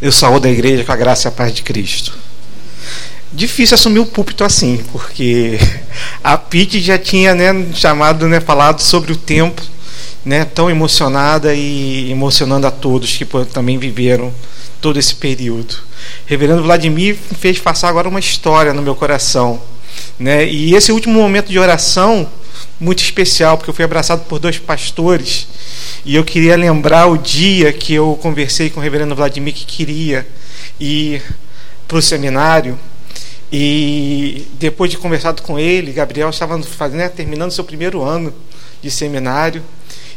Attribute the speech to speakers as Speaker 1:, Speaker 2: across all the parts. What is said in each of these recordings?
Speaker 1: Eu saúdo a igreja com a graça e a paz de Cristo. Difícil assumir o púlpito assim, porque a Pete já tinha né, chamado, né, falado sobre o tempo, né, tão emocionada e emocionando a todos que também viveram todo esse período. Reverendo Vladimir fez passar agora uma história no meu coração, né? E esse último momento de oração muito especial, porque eu fui abraçado por dois pastores e eu queria lembrar o dia que eu conversei com o reverendo Vladimir que queria ir para o seminário. E depois de conversado com ele, Gabriel estava fazendo, né, terminando seu primeiro ano de seminário.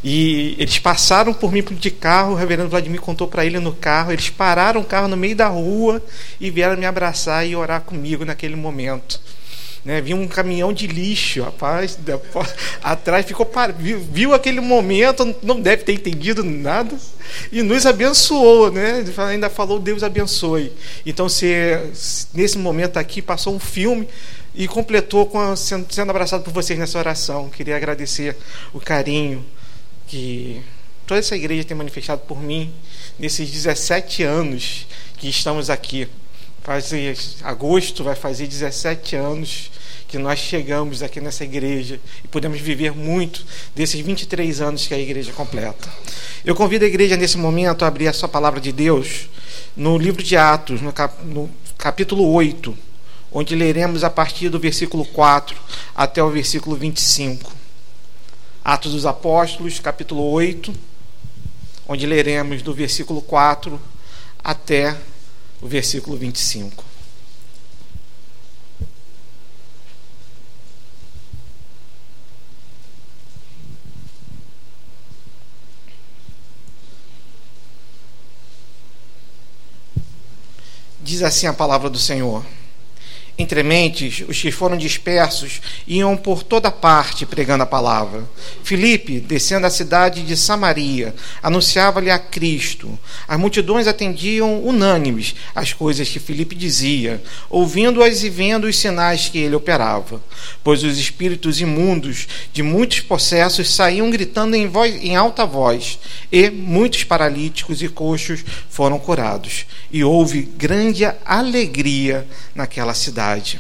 Speaker 1: E eles passaram por mim de carro, o reverendo Vladimir contou para ele no carro. Eles pararam o carro no meio da rua e vieram me abraçar e orar comigo naquele momento. Né, viu um caminhão de lixo, rapaz, atrás ficou viu, viu, aquele momento, não deve ter entendido nada e nos abençoou, né? Ainda falou Deus abençoe. Então, se, se nesse momento aqui passou um filme e completou com sendo, sendo abraçado por vocês nessa oração. Queria agradecer o carinho que toda essa igreja tem manifestado por mim nesses 17 anos que estamos aqui faz agosto vai fazer 17 anos que nós chegamos aqui nessa igreja e podemos viver muito desses 23 anos que a igreja completa. Eu convido a igreja nesse momento a abrir a sua palavra de Deus no livro de Atos, no, cap, no capítulo 8, onde leremos a partir do versículo 4 até o versículo 25. Atos dos Apóstolos, capítulo 8, onde leremos do versículo 4 até o versículo 25. Diz assim a palavra do Senhor. Entre mentes, os que foram dispersos iam por toda parte pregando a palavra. Filipe, descendo a cidade de Samaria, anunciava-lhe a Cristo. As multidões atendiam unânimes às coisas que Filipe dizia, ouvindo-as e vendo os sinais que ele operava. Pois os espíritos imundos de muitos possessos saíam gritando em, voz, em alta voz, e muitos paralíticos e coxos foram curados. E houve grande alegria naquela cidade cidade.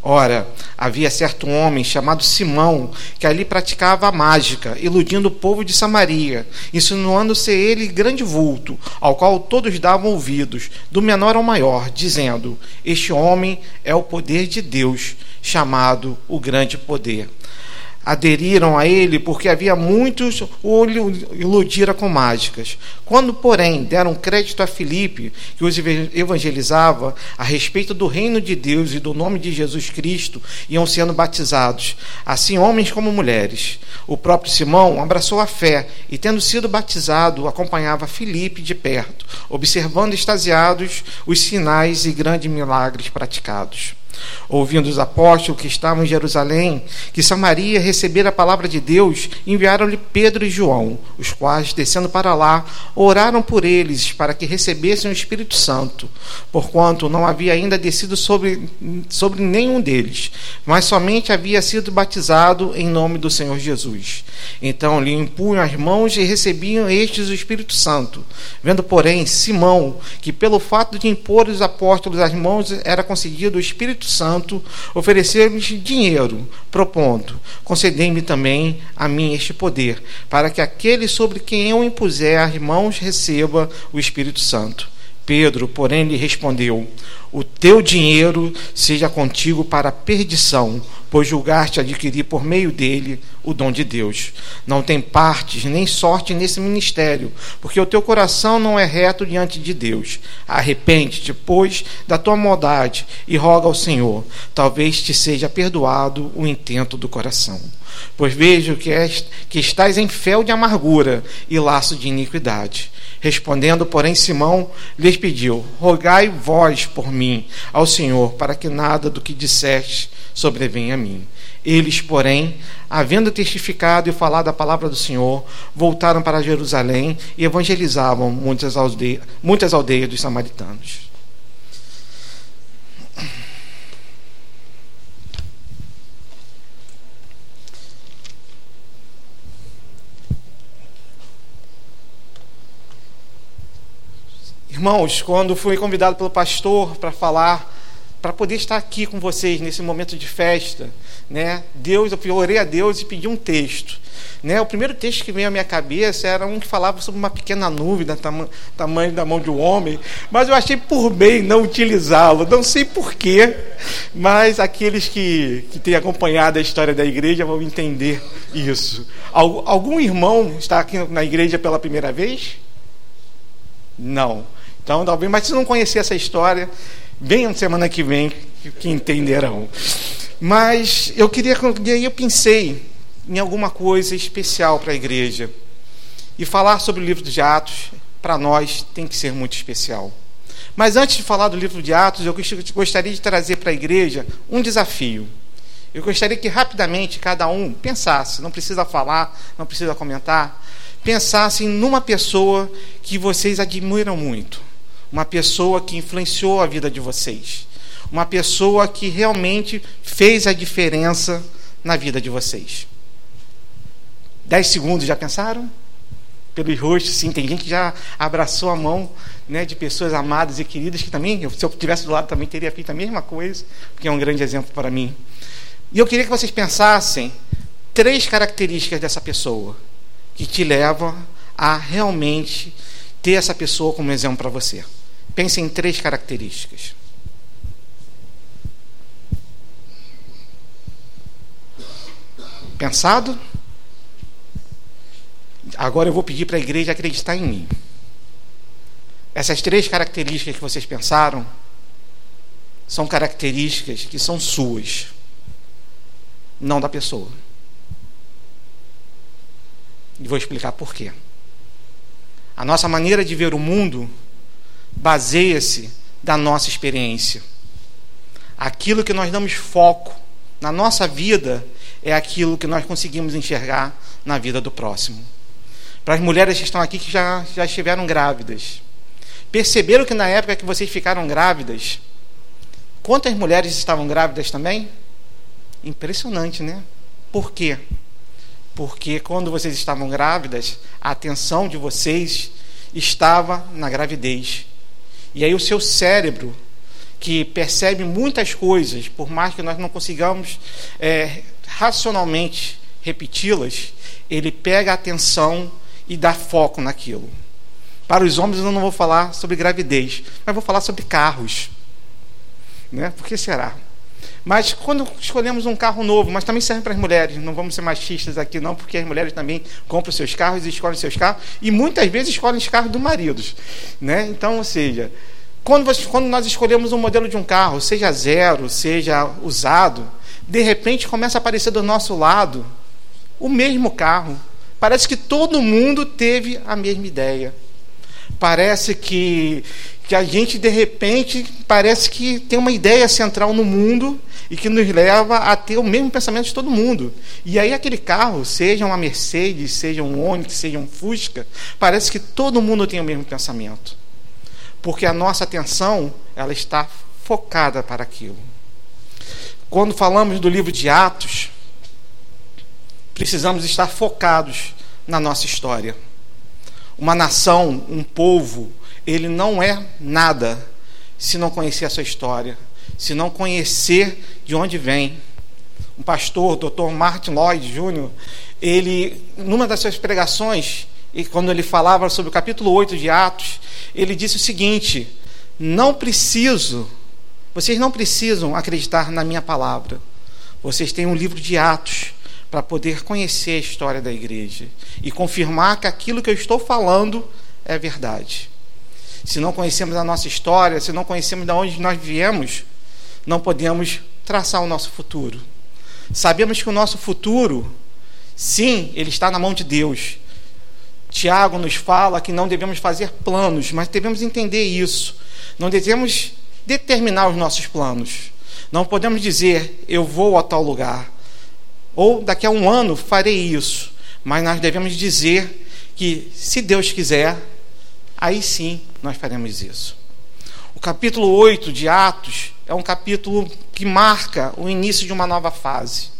Speaker 1: Ora, havia certo homem chamado Simão, que ali praticava a mágica, iludindo o povo de Samaria, insinuando ser ele grande vulto, ao qual todos davam ouvidos, do menor ao maior, dizendo: Este homem é o poder de Deus, chamado o grande poder aderiram a ele porque havia muitos o iludira com mágicas. Quando, porém, deram crédito a Filipe, que os evangelizava a respeito do reino de Deus e do nome de Jesus Cristo, iam sendo batizados, assim homens como mulheres. O próprio Simão abraçou a fé e, tendo sido batizado, acompanhava Filipe de perto, observando extasiados os sinais e grandes milagres praticados ouvindo os apóstolos que estavam em Jerusalém, que Samaria recebera a palavra de Deus, enviaram-lhe Pedro e João, os quais, descendo para lá, oraram por eles para que recebessem o Espírito Santo, porquanto não havia ainda descido sobre, sobre nenhum deles, mas somente havia sido batizado em nome do Senhor Jesus. Então lhe impunham as mãos e recebiam estes o Espírito Santo. Vendo, porém, Simão, que pelo fato de impor os apóstolos as mãos era concedido o Espírito Santo, oferecer-lhes dinheiro, propondo: concedei-me também a mim este poder, para que aquele sobre quem eu impuser as mãos receba o Espírito Santo. Pedro, porém, lhe respondeu: O teu dinheiro seja contigo para a perdição, pois julgaste adquirir por meio dele o dom de Deus. Não tem partes nem sorte nesse ministério, porque o teu coração não é reto diante de Deus. Arrepende-te, pois, da tua maldade e roga ao Senhor. Talvez te seja perdoado o intento do coração. Pois vejo que, és, que estás em fel de amargura e laço de iniquidade. Respondendo, porém, Simão lhes pediu: Rogai vós por mim ao Senhor, para que nada do que disseste sobrevenha a mim. Eles, porém, havendo testificado e falado a palavra do Senhor, voltaram para Jerusalém e evangelizavam muitas muitas aldeias dos samaritanos. Irmãos, quando fui convidado pelo pastor para falar, para poder estar aqui com vocês nesse momento de festa, né? Deus, eu orei a Deus e pedi um texto. Né? O primeiro texto que veio à minha cabeça era um que falava sobre uma pequena nuvem do tam tamanho da mão de um homem, mas eu achei por bem não utilizá-lo, não sei porquê, mas aqueles que, que têm acompanhado a história da igreja vão entender isso. Algum irmão está aqui na igreja pela primeira vez? Não. Então, talvez, mas se não conhecer essa história, venham semana que vem que entenderão. Mas eu queria, e aí eu pensei em alguma coisa especial para a igreja. E falar sobre o livro de Atos, para nós, tem que ser muito especial. Mas antes de falar do livro de Atos, eu gostaria de trazer para a igreja um desafio. Eu gostaria que rapidamente cada um pensasse, não precisa falar, não precisa comentar, pensassem numa pessoa que vocês admiram muito, uma pessoa que influenciou a vida de vocês, uma pessoa que realmente fez a diferença na vida de vocês. Dez segundos, já pensaram? Pelos rostos, sim. Tem gente que já abraçou a mão né, de pessoas amadas e queridas que também, se eu estivesse do lado, também teria feito a mesma coisa, porque é um grande exemplo para mim. E eu queria que vocês pensassem três características dessa pessoa que te levam a realmente ter essa pessoa como exemplo para você. Pense em três características. Pensado? Agora eu vou pedir para a igreja acreditar em mim. Essas três características que vocês pensaram são características que são suas, não da pessoa. E vou explicar por quê. A nossa maneira de ver o mundo baseia-se da nossa experiência. Aquilo que nós damos foco na nossa vida é aquilo que nós conseguimos enxergar na vida do próximo para as mulheres que estão aqui que já, já estiveram grávidas. Perceberam que na época que vocês ficaram grávidas, quantas mulheres estavam grávidas também? Impressionante, né? Por quê? Porque quando vocês estavam grávidas, a atenção de vocês estava na gravidez. E aí o seu cérebro, que percebe muitas coisas, por mais que nós não consigamos é, racionalmente repeti-las, ele pega a atenção e dar foco naquilo. Para os homens eu não vou falar sobre gravidez, mas vou falar sobre carros. Né? Por que será? Mas quando escolhemos um carro novo, mas também serve para as mulheres, não vamos ser machistas aqui não, porque as mulheres também compram seus carros e escolhem seus carros, e muitas vezes escolhem os carros dos maridos. Né? Então, ou seja, quando, quando nós escolhemos um modelo de um carro, seja zero, seja usado, de repente começa a aparecer do nosso lado o mesmo carro, Parece que todo mundo teve a mesma ideia. Parece que, que a gente, de repente, parece que tem uma ideia central no mundo e que nos leva a ter o mesmo pensamento de todo mundo. E aí aquele carro, seja uma Mercedes, seja um Onix, seja um Fusca, parece que todo mundo tem o mesmo pensamento. Porque a nossa atenção, ela está focada para aquilo. Quando falamos do livro de Atos, precisamos estar focados na nossa história. Uma nação, um povo, ele não é nada se não conhecer a sua história, se não conhecer de onde vem. Um pastor, o Dr. Martin Lloyd Jr., ele, numa das suas pregações, e quando ele falava sobre o capítulo 8 de Atos, ele disse o seguinte: Não preciso, vocês não precisam acreditar na minha palavra. Vocês têm um livro de Atos para poder conhecer a história da igreja e confirmar que aquilo que eu estou falando é verdade. Se não conhecemos a nossa história, se não conhecemos de onde nós viemos, não podemos traçar o nosso futuro. Sabemos que o nosso futuro, sim, ele está na mão de Deus. Tiago nos fala que não devemos fazer planos, mas devemos entender isso. Não devemos determinar os nossos planos. Não podemos dizer, eu vou a tal lugar. Ou daqui a um ano farei isso. Mas nós devemos dizer que, se Deus quiser, aí sim nós faremos isso. O capítulo 8 de Atos é um capítulo que marca o início de uma nova fase.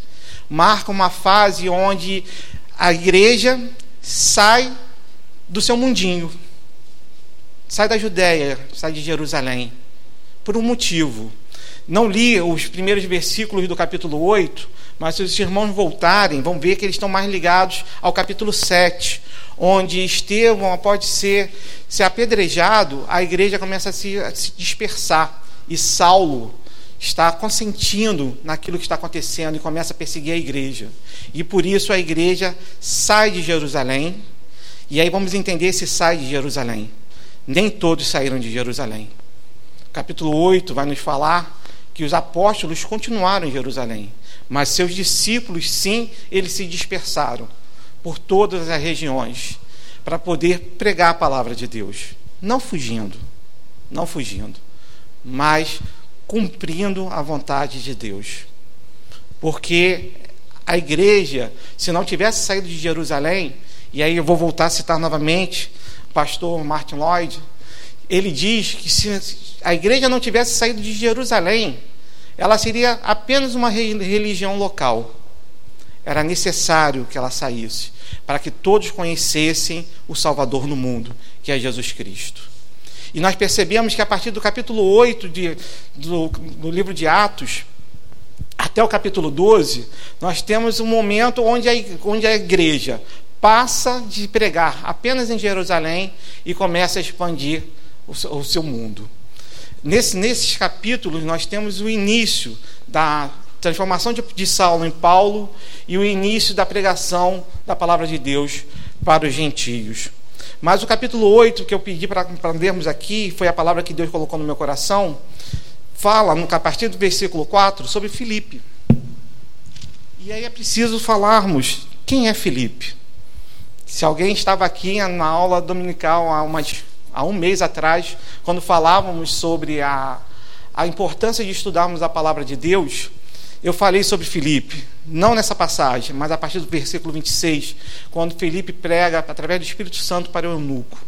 Speaker 1: Marca uma fase onde a igreja sai do seu mundinho. sai da Judéia, sai de Jerusalém, por um motivo. Não li os primeiros versículos do capítulo 8, mas se os irmãos voltarem, vão ver que eles estão mais ligados ao capítulo 7, onde Estevão pode ser, ser apedrejado, a igreja começa a se, a se dispersar. E Saulo está consentindo naquilo que está acontecendo e começa a perseguir a igreja. E por isso a igreja sai de Jerusalém. E aí vamos entender se sai de Jerusalém. Nem todos saíram de Jerusalém. Capítulo 8 vai nos falar que os apóstolos continuaram em Jerusalém, mas seus discípulos, sim, eles se dispersaram por todas as regiões para poder pregar a palavra de Deus, não fugindo, não fugindo, mas cumprindo a vontade de Deus. Porque a igreja, se não tivesse saído de Jerusalém, e aí eu vou voltar a citar novamente o pastor Martin Lloyd, ele diz que se a igreja não tivesse saído de Jerusalém, ela seria apenas uma religião local. Era necessário que ela saísse, para que todos conhecessem o Salvador no mundo, que é Jesus Cristo. E nós percebemos que a partir do capítulo 8 de, do, do livro de Atos, até o capítulo 12, nós temos um momento onde a, onde a igreja passa de pregar apenas em Jerusalém e começa a expandir o, o seu mundo. Nesse, nesses capítulos, nós temos o início da transformação de, de Saulo em Paulo e o início da pregação da palavra de Deus para os gentios. Mas o capítulo 8 que eu pedi para lermos aqui, foi a palavra que Deus colocou no meu coração, fala, a partir do versículo 4, sobre Filipe. E aí é preciso falarmos quem é Filipe. Se alguém estava aqui na aula dominical há, umas, há um mês atrás, quando falávamos sobre a, a importância de estudarmos a palavra de Deus, eu falei sobre Filipe, não nessa passagem, mas a partir do versículo 26, quando Filipe prega através do Espírito Santo para o eunuco.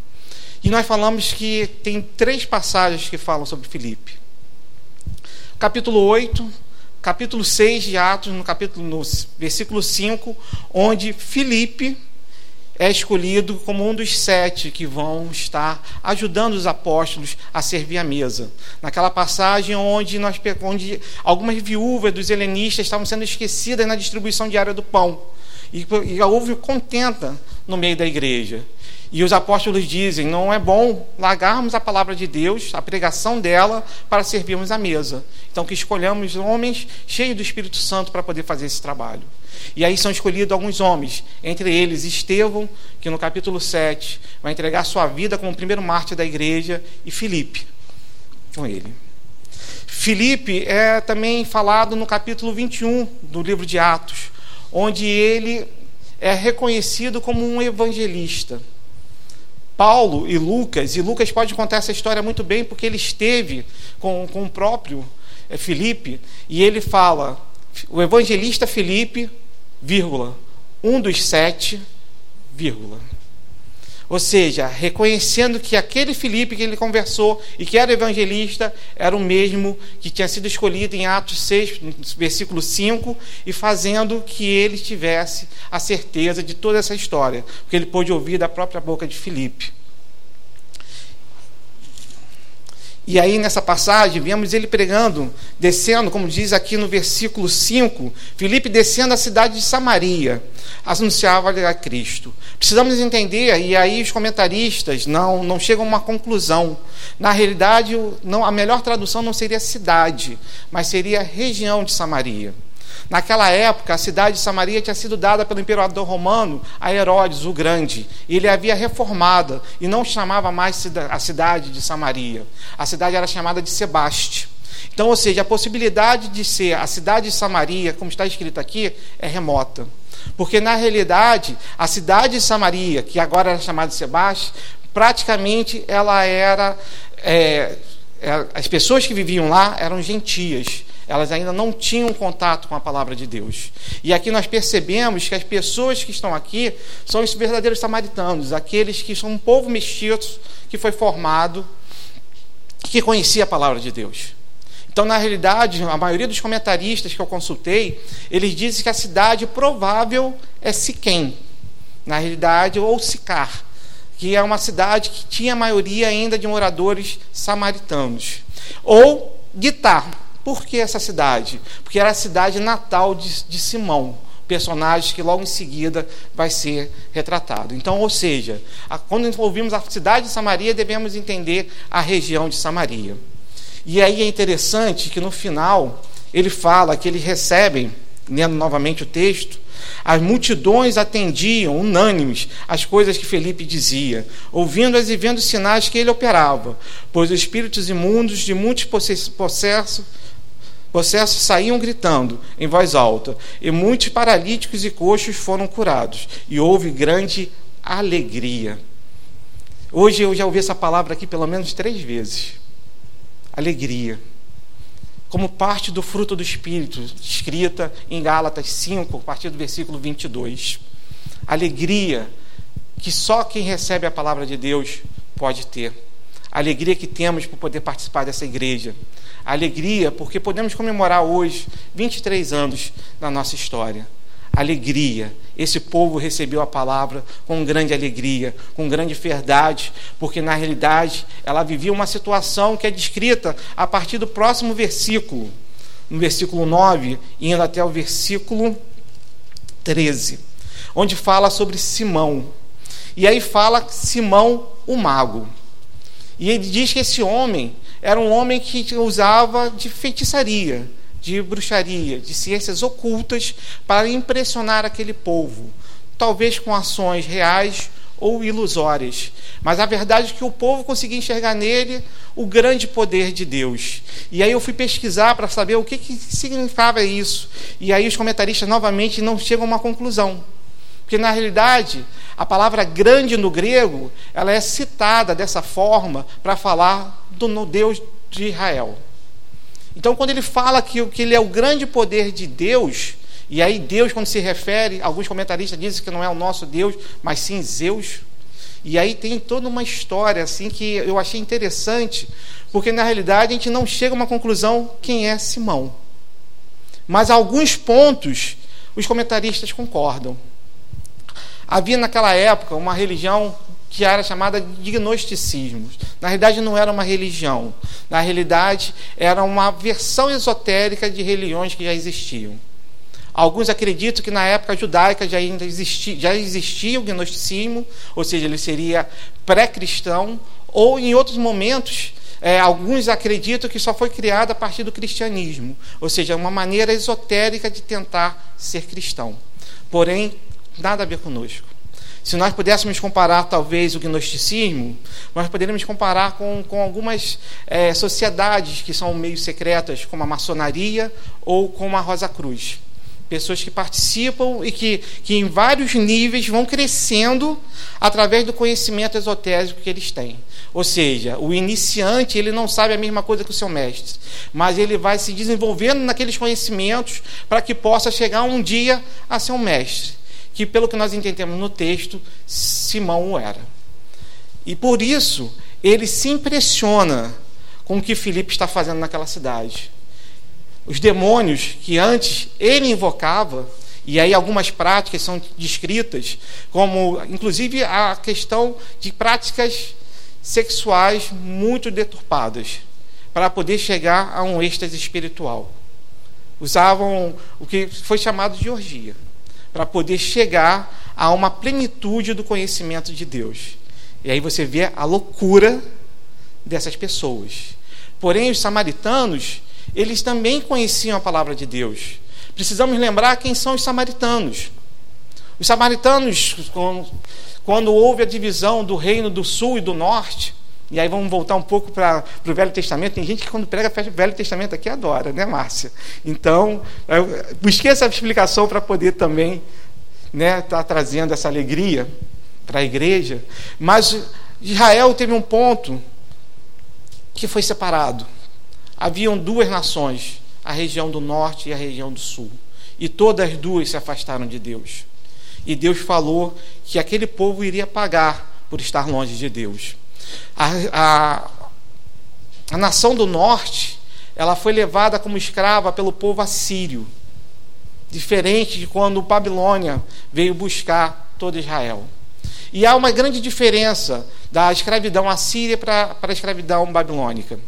Speaker 1: E nós falamos que tem três passagens que falam sobre Filipe. Capítulo 8, capítulo 6 de Atos, no capítulo no versículo 5, onde Filipe é escolhido como um dos sete que vão estar ajudando os apóstolos a servir a mesa. Naquela passagem onde, nós, onde algumas viúvas dos helenistas estavam sendo esquecidas na distribuição diária do pão. E, e houve contenta no meio da igreja. E os apóstolos dizem: não é bom largarmos a palavra de Deus, a pregação dela, para servirmos a mesa. Então, que escolhamos homens cheios do Espírito Santo para poder fazer esse trabalho. E aí são escolhidos alguns homens, entre eles Estevão, que no capítulo 7 vai entregar sua vida como primeiro mártir da igreja, e Filipe, com ele. Filipe é também falado no capítulo 21 do livro de Atos, onde ele é reconhecido como um evangelista. Paulo e Lucas, e Lucas pode contar essa história muito bem, porque ele esteve com, com o próprio eh, Filipe, e ele fala: o evangelista Filipe, vírgula, um dos sete, vírgula. Ou seja, reconhecendo que aquele Filipe que ele conversou e que era evangelista era o mesmo que tinha sido escolhido em Atos 6, versículo 5, e fazendo que ele tivesse a certeza de toda essa história, porque ele pôde ouvir da própria boca de Filipe. E aí, nessa passagem, vemos ele pregando, descendo, como diz aqui no versículo 5, Filipe descendo a cidade de Samaria, anunciava a Cristo. Precisamos entender, e aí os comentaristas não, não chegam a uma conclusão. Na realidade, não, a melhor tradução não seria cidade, mas seria região de Samaria. Naquela época, a cidade de Samaria tinha sido dada pelo imperador romano a Herodes o Grande. Ele havia reformada e não chamava mais a cidade de Samaria. A cidade era chamada de Sebaste. Então, ou seja, a possibilidade de ser a cidade de Samaria, como está escrito aqui, é remota. Porque, na realidade, a cidade de Samaria, que agora era chamada de Sebaste, praticamente ela era. É, é, as pessoas que viviam lá eram gentias elas ainda não tinham contato com a palavra de Deus. E aqui nós percebemos que as pessoas que estão aqui são os verdadeiros samaritanos, aqueles que são um povo mestiço que foi formado, que conhecia a palavra de Deus. Então, na realidade, a maioria dos comentaristas que eu consultei, eles dizem que a cidade provável é Siquém, na realidade, ou Sicar, que é uma cidade que tinha a maioria ainda de moradores samaritanos. Ou Guitar. Por que essa cidade? Porque era a cidade natal de, de Simão, personagem que logo em seguida vai ser retratado. Então, ou seja, a, quando ouvimos a cidade de Samaria, devemos entender a região de Samaria. E aí é interessante que no final ele fala que eles recebem, lendo novamente o texto, as multidões atendiam, unânimes, as coisas que Felipe dizia, ouvindo-as e vendo os sinais que ele operava, pois os espíritos imundos de muitos possessos, possessos saíam gritando em voz alta, e muitos paralíticos e coxos foram curados, e houve grande alegria. Hoje eu já ouvi essa palavra aqui pelo menos três vezes. Alegria como parte do fruto do Espírito, escrita em Gálatas 5, a partir do versículo 22. Alegria que só quem recebe a palavra de Deus pode ter. A alegria que temos por poder participar dessa igreja. A alegria porque podemos comemorar hoje 23 anos da nossa história alegria. Esse povo recebeu a palavra com grande alegria, com grande verdade, porque na realidade ela vivia uma situação que é descrita a partir do próximo versículo, no versículo 9, indo até o versículo 13, onde fala sobre Simão. E aí fala Simão o mago. E ele diz que esse homem era um homem que usava de feitiçaria de bruxaria, de ciências ocultas para impressionar aquele povo, talvez com ações reais ou ilusórias. Mas a verdade é que o povo conseguia enxergar nele o grande poder de Deus. E aí eu fui pesquisar para saber o que, que significava isso. E aí os comentaristas novamente não chegam a uma conclusão. Porque na realidade, a palavra grande no grego, ela é citada dessa forma para falar do Deus de Israel. Então, quando ele fala que, que ele é o grande poder de Deus, e aí Deus, quando se refere, alguns comentaristas dizem que não é o nosso Deus, mas sim Zeus. E aí tem toda uma história assim que eu achei interessante, porque na realidade a gente não chega a uma conclusão quem é Simão. Mas alguns pontos os comentaristas concordam. Havia naquela época uma religião que era chamada de gnosticismo. Na realidade, não era uma religião. Na realidade, era uma versão esotérica de religiões que já existiam. Alguns acreditam que na época judaica já, existia, já existia o gnosticismo, ou seja, ele seria pré-cristão, ou em outros momentos, é, alguns acreditam que só foi criado a partir do cristianismo, ou seja, uma maneira esotérica de tentar ser cristão. Porém, nada a ver conosco. Se nós pudéssemos comparar, talvez, o gnosticismo, nós poderíamos comparar com, com algumas é, sociedades que são meio secretas, como a maçonaria ou como a Rosa Cruz. Pessoas que participam e que, que, em vários níveis, vão crescendo através do conhecimento esotérico que eles têm. Ou seja, o iniciante ele não sabe a mesma coisa que o seu mestre, mas ele vai se desenvolvendo naqueles conhecimentos para que possa chegar um dia a ser um mestre que, pelo que nós entendemos no texto, Simão o era. E por isso, ele se impressiona com o que Filipe está fazendo naquela cidade. Os demônios que antes ele invocava, e aí algumas práticas são descritas, como inclusive a questão de práticas sexuais muito deturpadas, para poder chegar a um êxtase espiritual. Usavam o que foi chamado de orgia para poder chegar a uma plenitude do conhecimento de Deus. E aí você vê a loucura dessas pessoas. Porém, os samaritanos, eles também conheciam a palavra de Deus. Precisamos lembrar quem são os samaritanos. Os samaritanos, quando houve a divisão do reino do sul e do norte, e aí vamos voltar um pouco para o Velho Testamento. Tem gente que quando prega o Velho Testamento aqui adora, né, Márcia? Então, eu busquei essa explicação para poder também estar né, tá trazendo essa alegria para a igreja. Mas Israel teve um ponto que foi separado. Haviam duas nações, a região do norte e a região do sul. E todas as duas se afastaram de Deus. E Deus falou que aquele povo iria pagar por estar longe de Deus. A, a, a nação do norte ela foi levada como escrava pelo povo assírio, diferente de quando Babilônia veio buscar todo Israel. E há uma grande diferença da escravidão assíria para a escravidão babilônica.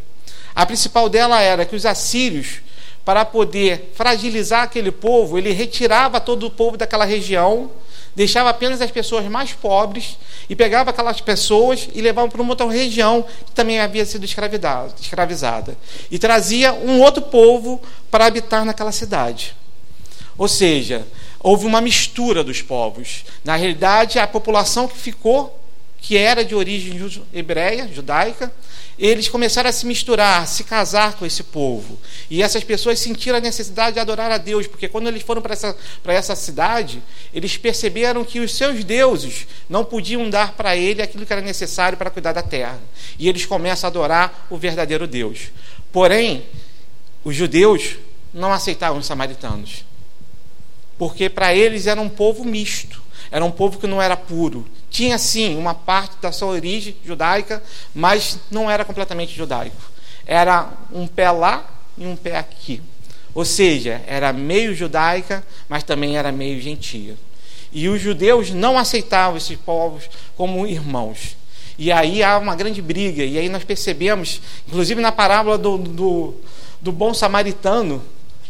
Speaker 1: A principal dela era que os assírios, para poder fragilizar aquele povo, ele retirava todo o povo daquela região, deixava apenas as pessoas mais pobres e pegava aquelas pessoas e levava para uma outra região que também havia sido escravizada e trazia um outro povo para habitar naquela cidade. Ou seja, houve uma mistura dos povos. Na realidade, a população que ficou, que era de origem hebreia, judaica, eles começaram a se misturar, a se casar com esse povo. E essas pessoas sentiram a necessidade de adorar a Deus, porque quando eles foram para essa, essa cidade, eles perceberam que os seus deuses não podiam dar para ele aquilo que era necessário para cuidar da terra. E eles começam a adorar o verdadeiro Deus. Porém, os judeus não aceitavam os samaritanos porque para eles era um povo misto, era um povo que não era puro. Tinha sim uma parte da sua origem judaica, mas não era completamente judaico. Era um pé lá e um pé aqui. Ou seja, era meio judaica, mas também era meio gentia. E os judeus não aceitavam esses povos como irmãos. E aí há uma grande briga. E aí nós percebemos, inclusive na parábola do, do, do bom samaritano,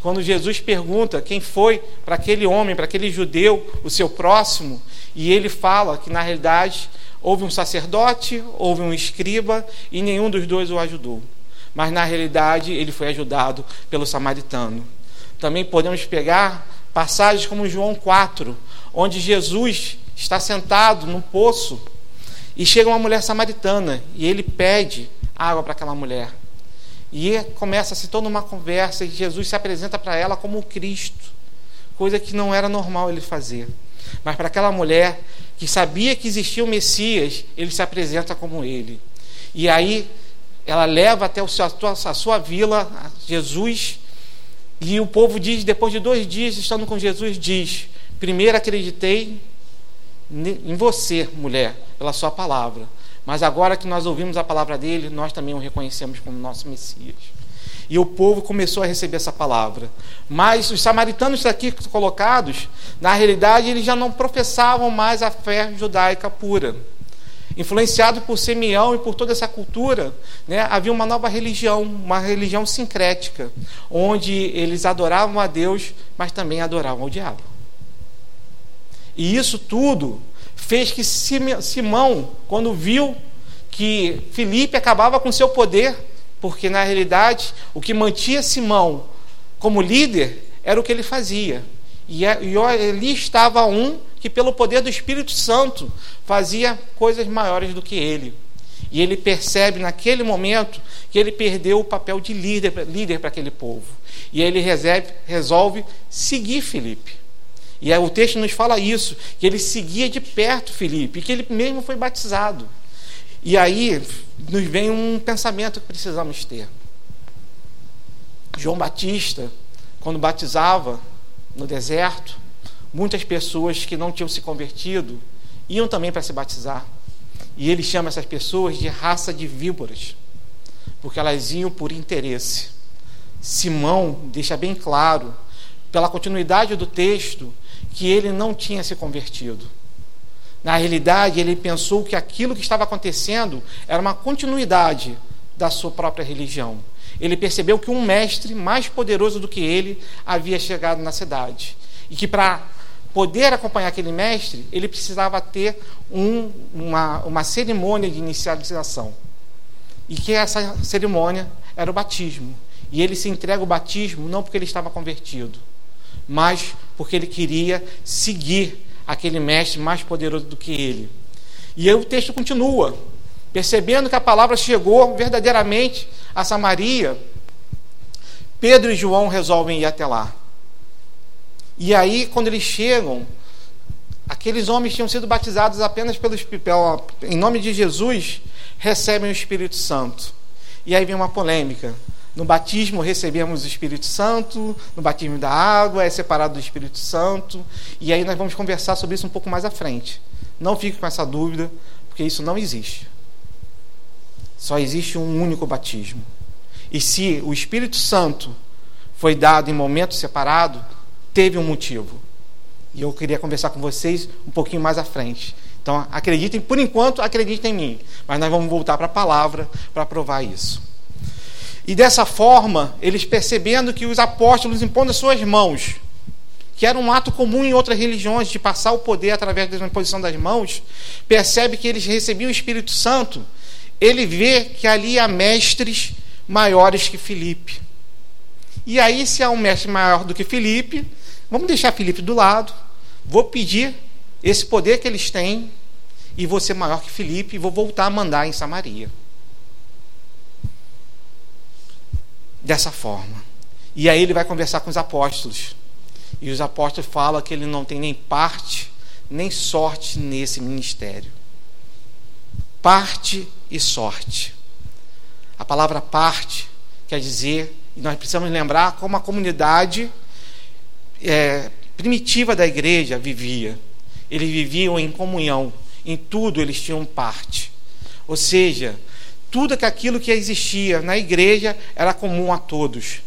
Speaker 1: quando Jesus pergunta quem foi para aquele homem, para aquele judeu, o seu próximo, e ele fala que na realidade houve um sacerdote, houve um escriba e nenhum dos dois o ajudou. Mas na realidade ele foi ajudado pelo samaritano. Também podemos pegar passagens como João 4, onde Jesus está sentado num poço e chega uma mulher samaritana e ele pede água para aquela mulher. E começa-se toda uma conversa e Jesus se apresenta para ela como o Cristo, coisa que não era normal ele fazer. Mas para aquela mulher que sabia que existia o Messias, ele se apresenta como ele. E aí ela leva até a sua vila Jesus, e o povo diz, depois de dois dias estando com Jesus, diz: Primeiro acreditei em você, mulher, pela sua palavra. Mas agora que nós ouvimos a palavra dele, nós também o reconhecemos como nosso Messias. E o povo começou a receber essa palavra. Mas os samaritanos aqui colocados, na realidade, eles já não professavam mais a fé judaica pura. Influenciado por Simeão e por toda essa cultura, né, havia uma nova religião, uma religião sincrética, onde eles adoravam a Deus, mas também adoravam o diabo. E isso tudo fez que Simão, quando viu que Filipe acabava com seu poder, porque na realidade o que mantinha Simão como líder era o que ele fazia. E é, ali estava um que, pelo poder do Espírito Santo, fazia coisas maiores do que ele. E ele percebe naquele momento que ele perdeu o papel de líder, líder para aquele povo. E ele resolve, resolve seguir Filipe. E o texto nos fala isso, que ele seguia de perto Felipe, que ele mesmo foi batizado. E aí nos vem um pensamento que precisamos ter. João Batista, quando batizava no deserto, muitas pessoas que não tinham se convertido iam também para se batizar. E ele chama essas pessoas de raça de víboras, porque elas iam por interesse. Simão deixa bem claro, pela continuidade do texto, que ele não tinha se convertido. Na realidade, ele pensou que aquilo que estava acontecendo era uma continuidade da sua própria religião. Ele percebeu que um mestre mais poderoso do que ele havia chegado na cidade. E que para poder acompanhar aquele mestre, ele precisava ter um, uma, uma cerimônia de inicialização. E que essa cerimônia era o batismo. E ele se entrega ao batismo não porque ele estava convertido, mas porque ele queria seguir aquele mestre mais poderoso do que ele. E aí o texto continua. Percebendo que a palavra chegou verdadeiramente a Samaria, Pedro e João resolvem ir até lá. E aí, quando eles chegam, aqueles homens tinham sido batizados apenas pelo, em nome de Jesus, recebem o Espírito Santo. E aí vem uma polêmica. No batismo recebemos o Espírito Santo, no batismo da água é separado do Espírito Santo, e aí nós vamos conversar sobre isso um pouco mais à frente. Não fique com essa dúvida, porque isso não existe. Só existe um único batismo. E se o Espírito Santo foi dado em momento separado, teve um motivo. E eu queria conversar com vocês um pouquinho mais à frente. Então, acreditem, por enquanto, acreditem em mim. Mas nós vamos voltar para a palavra para provar isso. E dessa forma, eles percebendo que os apóstolos impondo as suas mãos, que era um ato comum em outras religiões de passar o poder através da imposição das mãos, percebe que eles recebiam o Espírito Santo, ele vê que ali há mestres maiores que Filipe. E aí, se há um mestre maior do que Filipe, vamos deixar Filipe do lado, vou pedir esse poder que eles têm e vou ser maior que Filipe e vou voltar a mandar em Samaria. Dessa forma. E aí ele vai conversar com os apóstolos. E os apóstolos falam que ele não tem nem parte, nem sorte nesse ministério. Parte e sorte. A palavra parte quer dizer, e nós precisamos lembrar como a comunidade é, primitiva da igreja vivia. Eles viviam em comunhão, em tudo eles tinham parte. Ou seja, tudo aquilo que existia na igreja era comum a todos.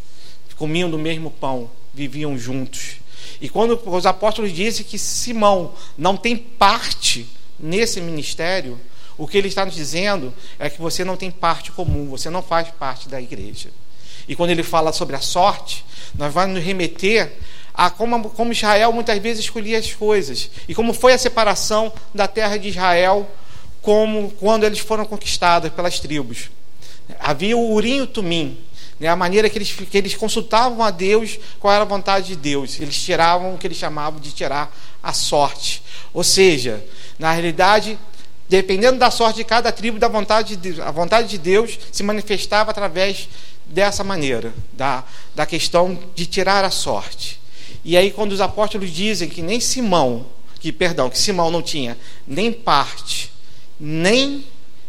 Speaker 1: Comiam do mesmo pão, viviam juntos. E quando os apóstolos dizem que Simão não tem parte nesse ministério, o que ele está nos dizendo é que você não tem parte comum, você não faz parte da igreja. E quando ele fala sobre a sorte, nós vamos nos remeter a como, como Israel muitas vezes escolhia as coisas e como foi a separação da terra de Israel como quando eles foram conquistados pelas tribos. Havia o Urim e o Tumim, né, a maneira que eles, que eles consultavam a Deus qual era a vontade de Deus. Eles tiravam o que eles chamavam de tirar a sorte. Ou seja, na realidade, dependendo da sorte de cada tribo, da vontade de, a vontade de Deus se manifestava através dessa maneira, da, da questão de tirar a sorte. E aí, quando os apóstolos dizem que nem Simão, que perdão, que Simão não tinha nem parte, nem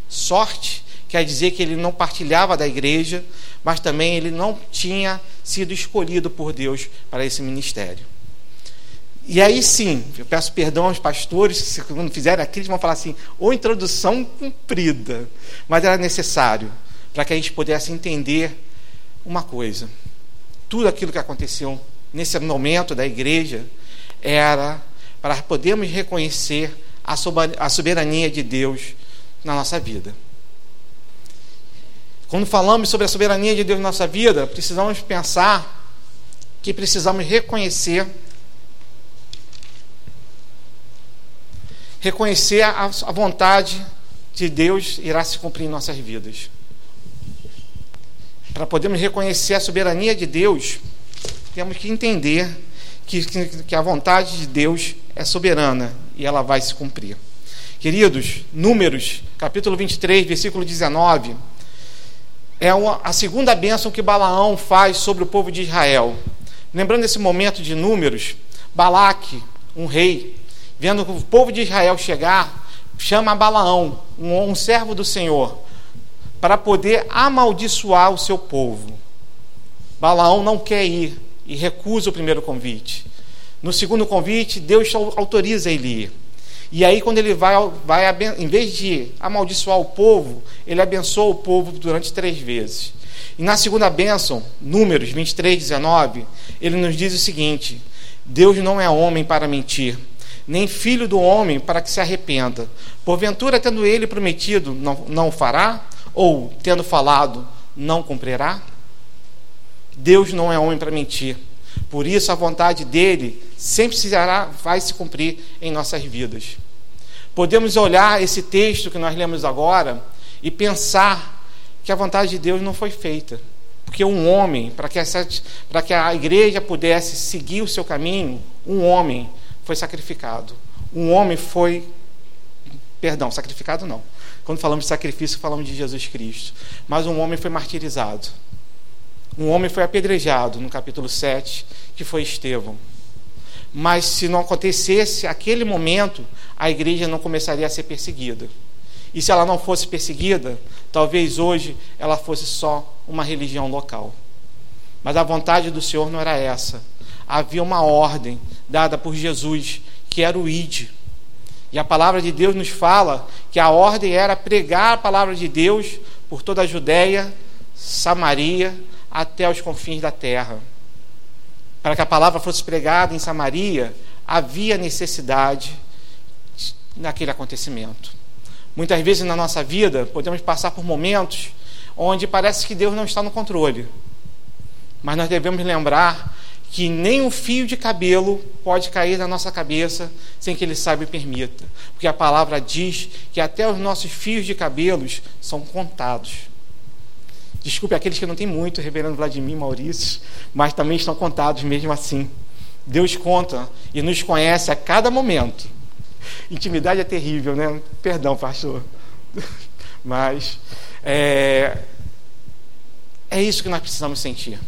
Speaker 1: sorte, quer dizer que ele não partilhava da igreja, mas também ele não tinha sido escolhido por Deus para esse ministério. E aí sim, eu peço perdão aos pastores, se quando fizerem a crítica, vão falar assim, ou introdução cumprida, mas era necessário para que a gente pudesse entender uma coisa. Tudo aquilo que aconteceu nesse momento da igreja era para podermos reconhecer a soberania de Deus na nossa vida. Quando falamos sobre a soberania de Deus na nossa vida, precisamos pensar que precisamos reconhecer reconhecer a, vontade de Deus irá se cumprir em nossas vidas. Para podermos reconhecer a soberania de Deus, temos que entender que, que a vontade de Deus é soberana e ela vai se cumprir. Queridos, Números, capítulo 23, versículo 19, é uma, a segunda bênção que Balaão faz sobre o povo de Israel. Lembrando esse momento de Números, Balaque, um rei, vendo o povo de Israel chegar, chama Balaão, um, um servo do Senhor, para poder amaldiçoar o seu povo. Balaão não quer ir, e recusa o primeiro convite. No segundo convite, Deus autoriza ele ir. E aí, quando ele vai, vai, em vez de amaldiçoar o povo, ele abençoa o povo durante três vezes. E na segunda bênção, Números 23, 19, ele nos diz o seguinte: Deus não é homem para mentir, nem filho do homem para que se arrependa. Porventura, tendo ele prometido, não, não fará? Ou, tendo falado, não cumprirá? Deus não é homem para mentir. Por isso, a vontade dele sempre será, vai se cumprir em nossas vidas. Podemos olhar esse texto que nós lemos agora e pensar que a vontade de Deus não foi feita. Porque um homem, para que, que a igreja pudesse seguir o seu caminho, um homem foi sacrificado. Um homem foi. Perdão, sacrificado não. Quando falamos de sacrifício, falamos de Jesus Cristo. Mas um homem foi martirizado. Um homem foi apedrejado, no capítulo 7, que foi Estevão. Mas se não acontecesse aquele momento, a igreja não começaria a ser perseguida. E se ela não fosse perseguida, talvez hoje ela fosse só uma religião local. Mas a vontade do Senhor não era essa. Havia uma ordem dada por Jesus, que era o id. E a palavra de Deus nos fala que a ordem era pregar a palavra de Deus por toda a Judéia, Samaria, até os confins da terra. Para que a palavra fosse pregada em Samaria, havia necessidade naquele acontecimento. Muitas vezes na nossa vida podemos passar por momentos onde parece que Deus não está no controle. Mas nós devemos lembrar que nem um fio de cabelo pode cair na nossa cabeça sem que Ele saiba e permita. Porque a palavra diz que até os nossos fios de cabelos são contados. Desculpe aqueles que não têm muito, reverendo Vladimir Maurício, mas também estão contados mesmo assim. Deus conta e nos conhece a cada momento. Intimidade é terrível, né? Perdão, pastor. Mas é, é isso que nós precisamos sentir.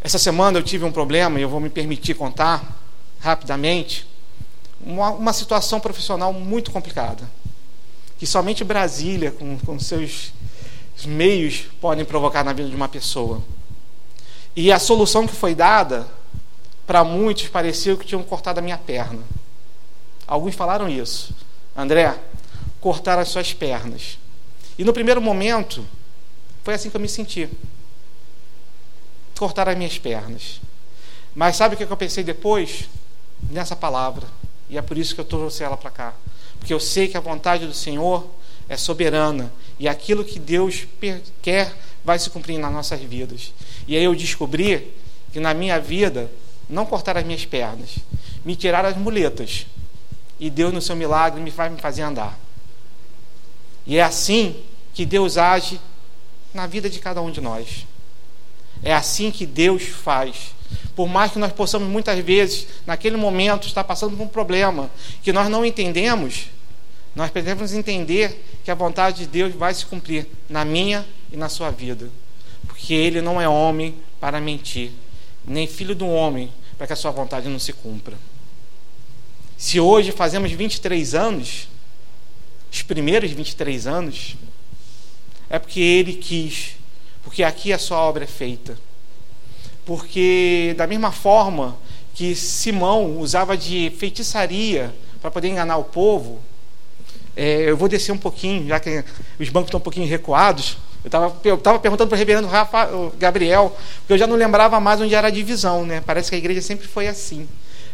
Speaker 1: Essa semana eu tive um problema, e eu vou me permitir contar rapidamente, uma, uma situação profissional muito complicada, que somente Brasília, com, com seus meios, podem provocar na vida de uma pessoa. E a solução que foi dada, para muitos, pareceu que tinham cortado a minha perna. Alguns falaram isso. André, cortar as suas pernas. E no primeiro momento, foi assim que eu me senti cortar as minhas pernas. Mas sabe o que eu pensei depois? Nessa palavra. E é por isso que eu trouxe ela para cá. Porque eu sei que a vontade do Senhor é soberana. E aquilo que Deus quer vai se cumprir nas nossas vidas. E aí eu descobri que na minha vida, não cortar as minhas pernas, me tirar as muletas. E Deus, no seu milagre, me vai me fazer andar. E é assim que Deus age na vida de cada um de nós. É assim que Deus faz. Por mais que nós possamos muitas vezes, naquele momento, estar passando por um problema que nós não entendemos, nós devemos entender que a vontade de Deus vai se cumprir na minha e na sua vida. Porque Ele não é homem para mentir, nem filho do homem para que a sua vontade não se cumpra. Se hoje fazemos 23 anos, os primeiros 23 anos, é porque Ele quis porque aqui a sua obra é feita. Porque, da mesma forma que Simão usava de feitiçaria para poder enganar o povo, é, eu vou descer um pouquinho, já que os bancos estão um pouquinho recuados. Eu estava perguntando para o reverendo Rafa, o Gabriel, porque eu já não lembrava mais onde era a divisão, né? Parece que a igreja sempre foi assim.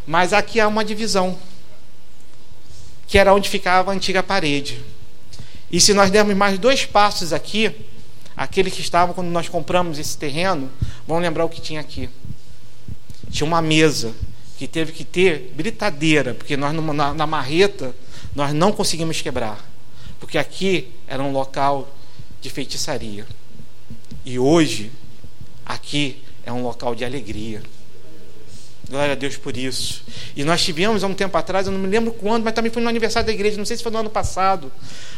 Speaker 1: Mas aqui há uma divisão, que era onde ficava a antiga parede. E se nós dermos mais dois passos aqui, Aqueles que estavam quando nós compramos esse terreno vão lembrar o que tinha aqui. Tinha uma mesa que teve que ter britadeira, porque nós na, na marreta nós não conseguimos quebrar, porque aqui era um local de feitiçaria. E hoje aqui é um local de alegria. Glória a Deus por isso. E nós tivemos há um tempo atrás, eu não me lembro quando, mas também foi no aniversário da igreja, não sei se foi no ano passado,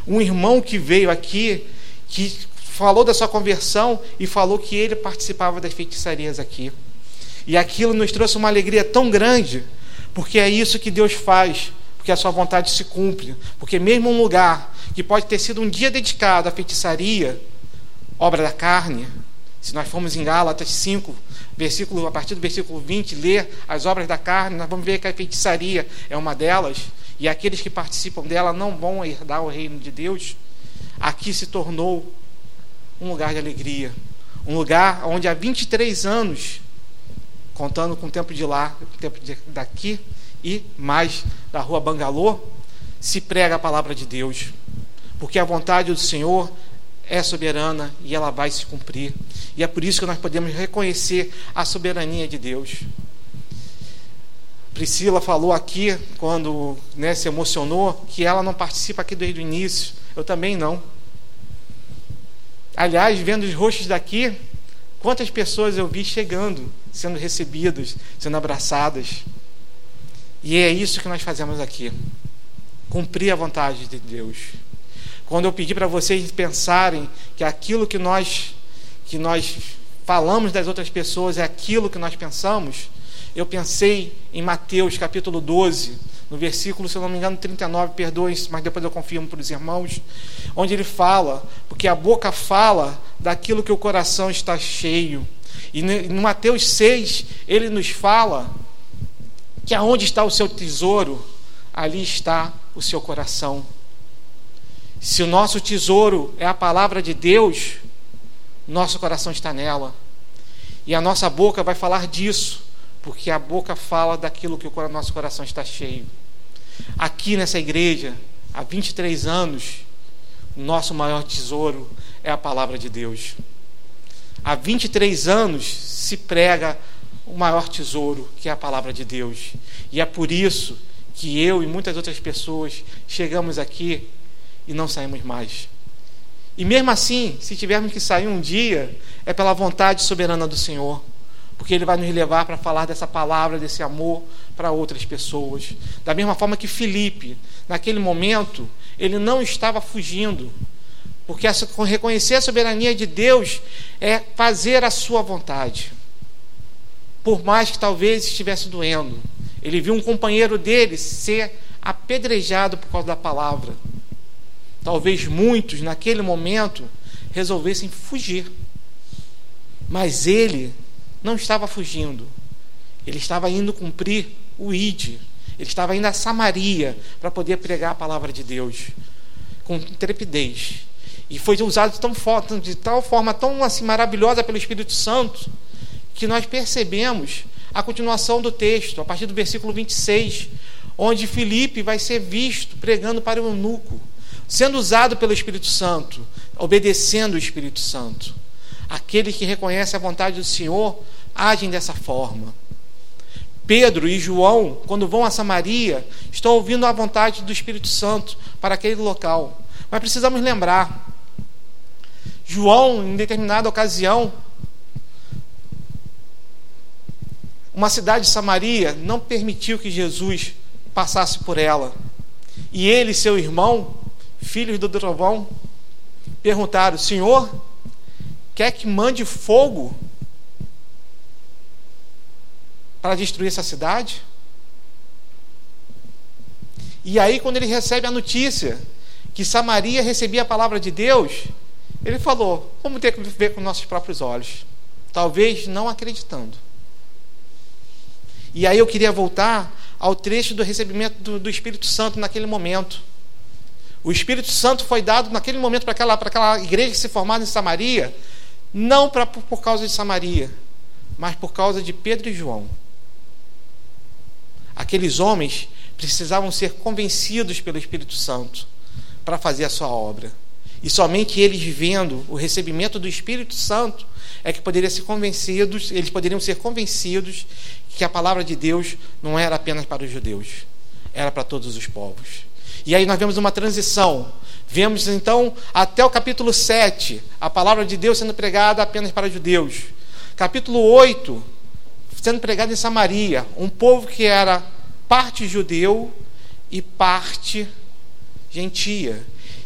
Speaker 1: um irmão que veio aqui que falou da sua conversão e falou que ele participava das feitiçarias aqui. E aquilo nos trouxe uma alegria tão grande, porque é isso que Deus faz, porque a sua vontade se cumpre. Porque mesmo um lugar que pode ter sido um dia dedicado à feitiçaria, obra da carne, se nós formos em Gálatas 5, versículo, a partir do versículo 20, ler as obras da carne, nós vamos ver que a feitiçaria é uma delas, e aqueles que participam dela não vão herdar o reino de Deus. Aqui se tornou um lugar de alegria. Um lugar onde há 23 anos, contando com o tempo de lá, o tempo daqui e mais da rua Bangalô, se prega a palavra de Deus. Porque a vontade do Senhor é soberana e ela vai se cumprir. E é por isso que nós podemos reconhecer a soberania de Deus. Priscila falou aqui, quando né, se emocionou, que ela não participa aqui desde o início. Eu também não. Aliás, vendo os rostos daqui, quantas pessoas eu vi chegando, sendo recebidas, sendo abraçadas. E é isso que nós fazemos aqui. Cumprir a vontade de Deus. Quando eu pedi para vocês pensarem que aquilo que nós que nós falamos das outras pessoas é aquilo que nós pensamos, eu pensei em Mateus capítulo 12, no versículo, se eu não me engano, 39, perdoem, mas depois eu confirmo para os irmãos, onde ele fala, porque a boca fala daquilo que o coração está cheio. E no Mateus 6, ele nos fala que aonde está o seu tesouro, ali está o seu coração. Se o nosso tesouro é a palavra de Deus, nosso coração está nela. E a nossa boca vai falar disso porque a boca fala daquilo que o nosso coração está cheio. Aqui nessa igreja, há 23 anos, nosso maior tesouro é a palavra de Deus. Há 23 anos se prega o maior tesouro, que é a palavra de Deus. E é por isso que eu e muitas outras pessoas chegamos aqui e não saímos mais. E mesmo assim, se tivermos que sair um dia, é pela vontade soberana do Senhor, porque Ele vai nos levar para falar dessa palavra, desse amor para outras pessoas. Da mesma forma que Felipe, naquele momento, ele não estava fugindo, porque reconhecer a soberania de Deus é fazer a sua vontade. Por mais que talvez estivesse doendo. Ele viu um companheiro dele ser apedrejado por causa da palavra. Talvez muitos, naquele momento, resolvessem fugir. Mas ele não estava fugindo. Ele estava indo cumprir o ID. Ele estava indo a Samaria para poder pregar a palavra de Deus com intrepidez. E foi usado de, tão, de tal forma tão assim, maravilhosa pelo Espírito Santo que nós percebemos a continuação do texto, a partir do versículo 26, onde Filipe vai ser visto pregando para o eunuco, sendo usado pelo Espírito Santo, obedecendo o Espírito Santo. Aqueles que reconhecem a vontade do Senhor agem dessa forma. Pedro e João, quando vão a Samaria, estão ouvindo a vontade do Espírito Santo para aquele local. Mas precisamos lembrar João, em determinada ocasião, uma cidade de Samaria não permitiu que Jesus passasse por ela. E ele e seu irmão, filhos do trovão, perguntaram: Senhor, quer que mande fogo para destruir essa cidade? E aí, quando ele recebe a notícia que Samaria recebia a palavra de Deus, ele falou: vamos ter que ver com nossos próprios olhos. Talvez não acreditando. E aí eu queria voltar ao trecho do recebimento do, do Espírito Santo naquele momento. O Espírito Santo foi dado naquele momento para aquela, para aquela igreja se formava em Samaria, não pra, por, causa de Samaria, mas por causa de Pedro e João. Aqueles homens precisavam ser convencidos pelo Espírito Santo para fazer a sua obra. E somente eles vivendo o recebimento do Espírito Santo é que poderiam ser convencidos, eles poderiam ser convencidos que a palavra de Deus não era apenas para os judeus, era para todos os povos. E aí nós vemos uma transição. Vemos então até o capítulo 7, a palavra de Deus sendo pregada apenas para judeus. Capítulo 8, sendo pregada em Samaria, um povo que era parte judeu e parte gentia.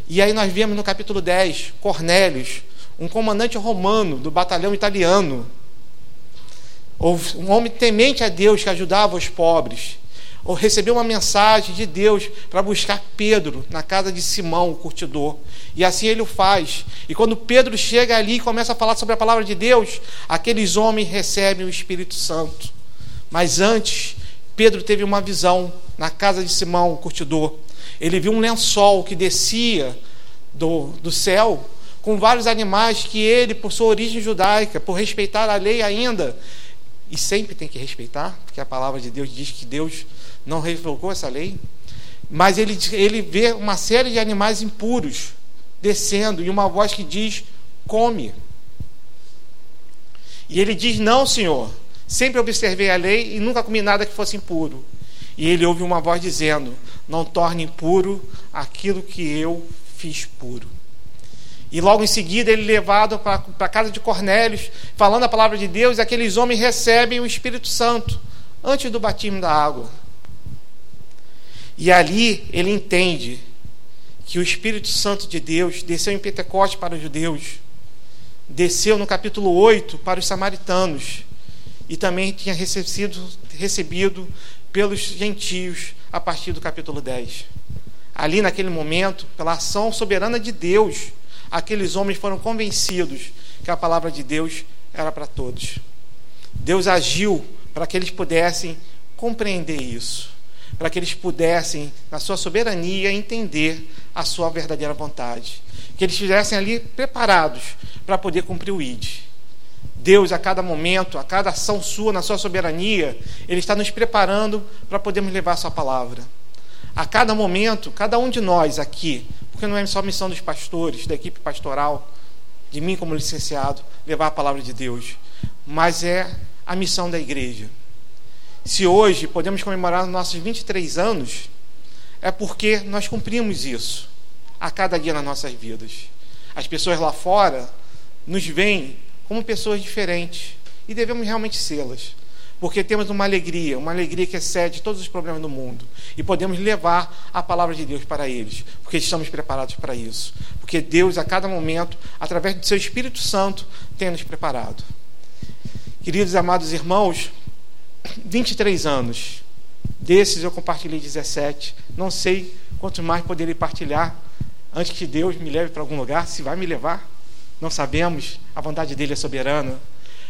Speaker 1: E aí nós vemos no capítulo 10 Cornélios, um comandante romano do batalhão italiano, um homem temente a Deus que ajudava os pobres, ou recebeu uma mensagem de Deus para buscar Pedro na casa de Simão, o curtidor. E assim ele o faz. E quando Pedro chega ali e começa a falar sobre a palavra de Deus, aqueles homens recebem o Espírito Santo. Mas antes, Pedro teve uma visão na casa de Simão, o curtidor. Ele viu um lençol que descia do, do céu com vários animais que ele, por sua origem judaica, por respeitar a lei ainda, e sempre tem que respeitar, porque a palavra de Deus diz que Deus não revogou essa lei, mas ele, ele vê uma série de animais impuros descendo e uma voz que diz: come. E ele diz: Não, Senhor, sempre observei a lei e nunca comi nada que fosse impuro. E ele ouve uma voz dizendo: Não torne impuro aquilo que eu fiz puro. E logo em seguida ele é levado para a casa de Cornélios, falando a palavra de Deus, e aqueles homens recebem o Espírito Santo antes do batismo da água. E ali ele entende que o Espírito Santo de Deus desceu em Pentecostes para os judeus, desceu no capítulo 8 para os samaritanos, e também tinha recebido, recebido pelos gentios a partir do capítulo 10. Ali, naquele momento, pela ação soberana de Deus, aqueles homens foram convencidos que a palavra de Deus era para todos. Deus agiu para que eles pudessem compreender isso, para que eles pudessem, na sua soberania, entender a sua verdadeira vontade, que eles estivessem ali preparados para poder cumprir o ID. Deus, a cada momento, a cada ação sua, na sua soberania, Ele está nos preparando para podermos levar a Sua palavra. a cada momento, cada um de nós aqui, porque não é só missão dos pastores, da equipe pastoral, de mim como licenciado, levar a palavra de Deus, mas é a missão da igreja. Se hoje podemos comemorar nossos 23 anos, é porque nós cumprimos isso a cada dia nas nossas vidas. As pessoas lá fora nos veem como pessoas diferentes e devemos realmente sê-las, porque temos uma alegria, uma alegria que excede todos os problemas do mundo e podemos levar a palavra de Deus para eles, porque estamos preparados para isso, porque Deus a cada momento, através do seu Espírito Santo, tem nos preparado. Queridos amados irmãos, 23 anos. Desses eu compartilhei 17. Não sei quantos mais poderei partilhar antes que Deus me leve para algum lugar. Se vai me levar, não sabemos. A vontade dele é soberana.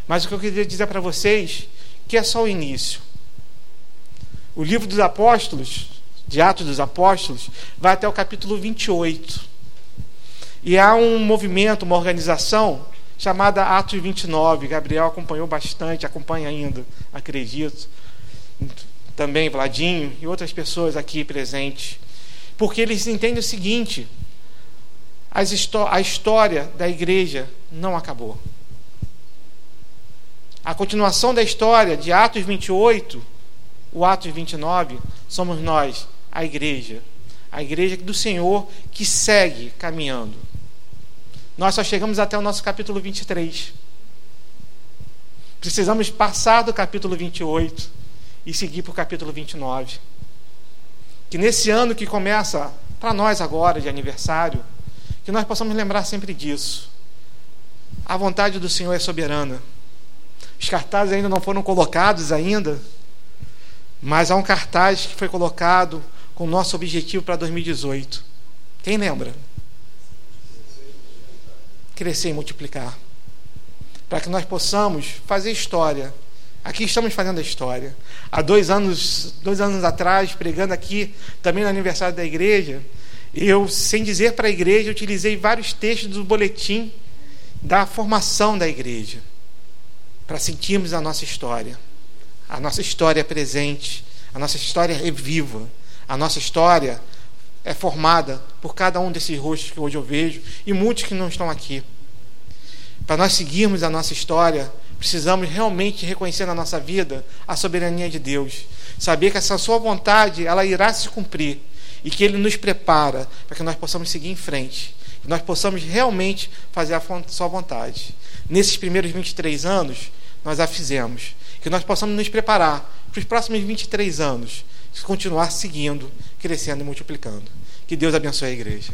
Speaker 1: Mas o que eu queria dizer para vocês que é só o início. O livro dos Apóstolos, de Atos dos Apóstolos, vai até o capítulo 28. E há um movimento, uma organização chamada Atos 29. Gabriel acompanhou bastante, acompanha ainda, acredito. Também Vladinho e outras pessoas aqui presentes. Porque eles entendem o seguinte: a história da igreja não acabou. A continuação da história de Atos 28, o Atos 29, somos nós, a igreja. A igreja do Senhor que segue caminhando. Nós só chegamos até o nosso capítulo 23. Precisamos passar do capítulo 28 e seguir para o capítulo 29. Que nesse ano que começa para nós agora de aniversário, que nós possamos lembrar sempre disso. A vontade do Senhor é soberana. Os cartazes ainda não foram colocados ainda, mas há um cartaz que foi colocado com o nosso objetivo para 2018. Quem lembra? crescer e multiplicar. Para que nós possamos fazer história. Aqui estamos fazendo a história. Há dois anos, dois anos atrás, pregando aqui, também no aniversário da igreja, eu, sem dizer para a igreja, utilizei vários textos do boletim da formação da igreja, para sentirmos a nossa história. A nossa história é presente, a nossa história é viva, a nossa história é formada por cada um desses rostos que hoje eu vejo e muitos que não estão aqui. Para nós seguirmos a nossa história, precisamos realmente reconhecer na nossa vida a soberania de Deus, saber que essa sua vontade ela irá se cumprir e que Ele nos prepara para que nós possamos seguir em frente, que nós possamos realmente fazer a sua vontade. Nesses primeiros 23 anos, nós a fizemos, que nós possamos nos preparar para os próximos 23 anos, continuar seguindo, crescendo e multiplicando. Que Deus abençoe a igreja.